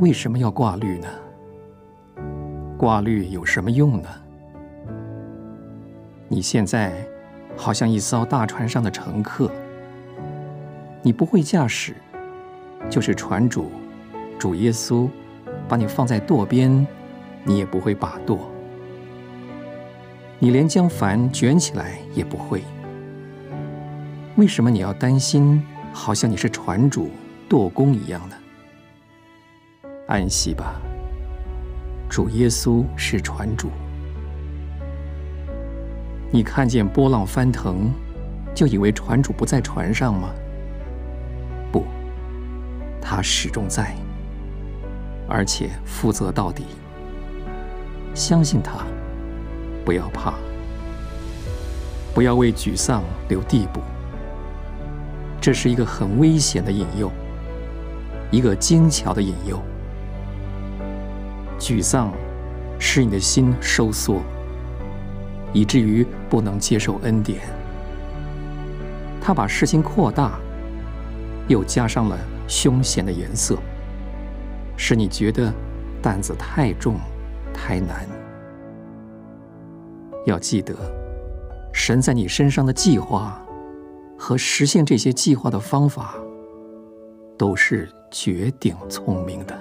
为什么要挂绿呢？挂绿有什么用呢？你现在好像一艘大船上的乘客，你不会驾驶，就是船主主耶稣把你放在舵边，你也不会把舵。你连将帆卷起来也不会。为什么你要担心，好像你是船主、舵工一样呢？安息吧，主耶稣是船主。你看见波浪翻腾，就以为船主不在船上吗？不，他始终在，而且负责到底。相信他，不要怕，不要为沮丧留地步。这是一个很危险的引诱，一个精巧的引诱。沮丧使你的心收缩，以至于不能接受恩典。他把事情扩大，又加上了凶险的颜色，使你觉得担子太重、太难。要记得，神在你身上的计划。和实现这些计划的方法，都是绝顶聪明的。